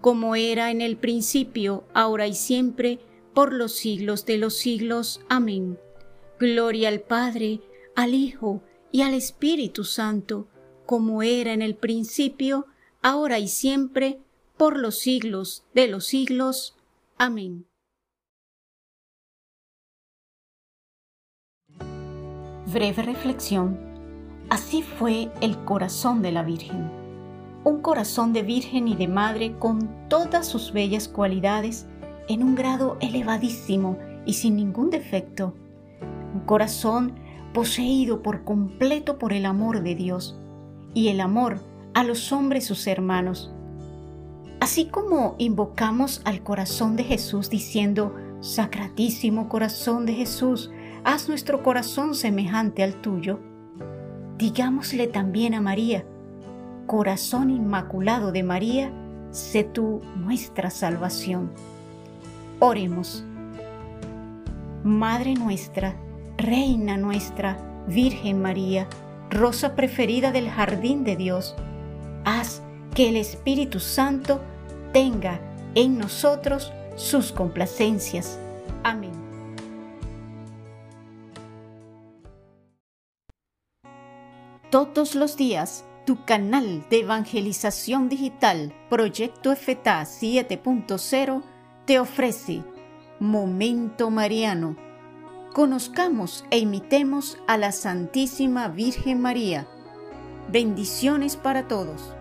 como era en el principio, ahora y siempre, por los siglos de los siglos. Amén. Gloria al Padre, al Hijo y al Espíritu Santo, como era en el principio, ahora y siempre, por los siglos de los siglos. Amén. Breve reflexión. Así fue el corazón de la Virgen un corazón de virgen y de madre con todas sus bellas cualidades en un grado elevadísimo y sin ningún defecto. Un corazón poseído por completo por el amor de Dios y el amor a los hombres sus hermanos. Así como invocamos al corazón de Jesús diciendo, Sacratísimo corazón de Jesús, haz nuestro corazón semejante al tuyo, digámosle también a María, Corazón Inmaculado de María, sé tú nuestra salvación. Oremos. Madre nuestra, Reina nuestra, Virgen María, Rosa preferida del jardín de Dios, haz que el Espíritu Santo tenga en nosotros sus complacencias. Amén. Todos los días tu canal de evangelización digital Proyecto FTA 7.0 te ofrece Momento Mariano. Conozcamos e imitemos a la Santísima Virgen María. Bendiciones para todos.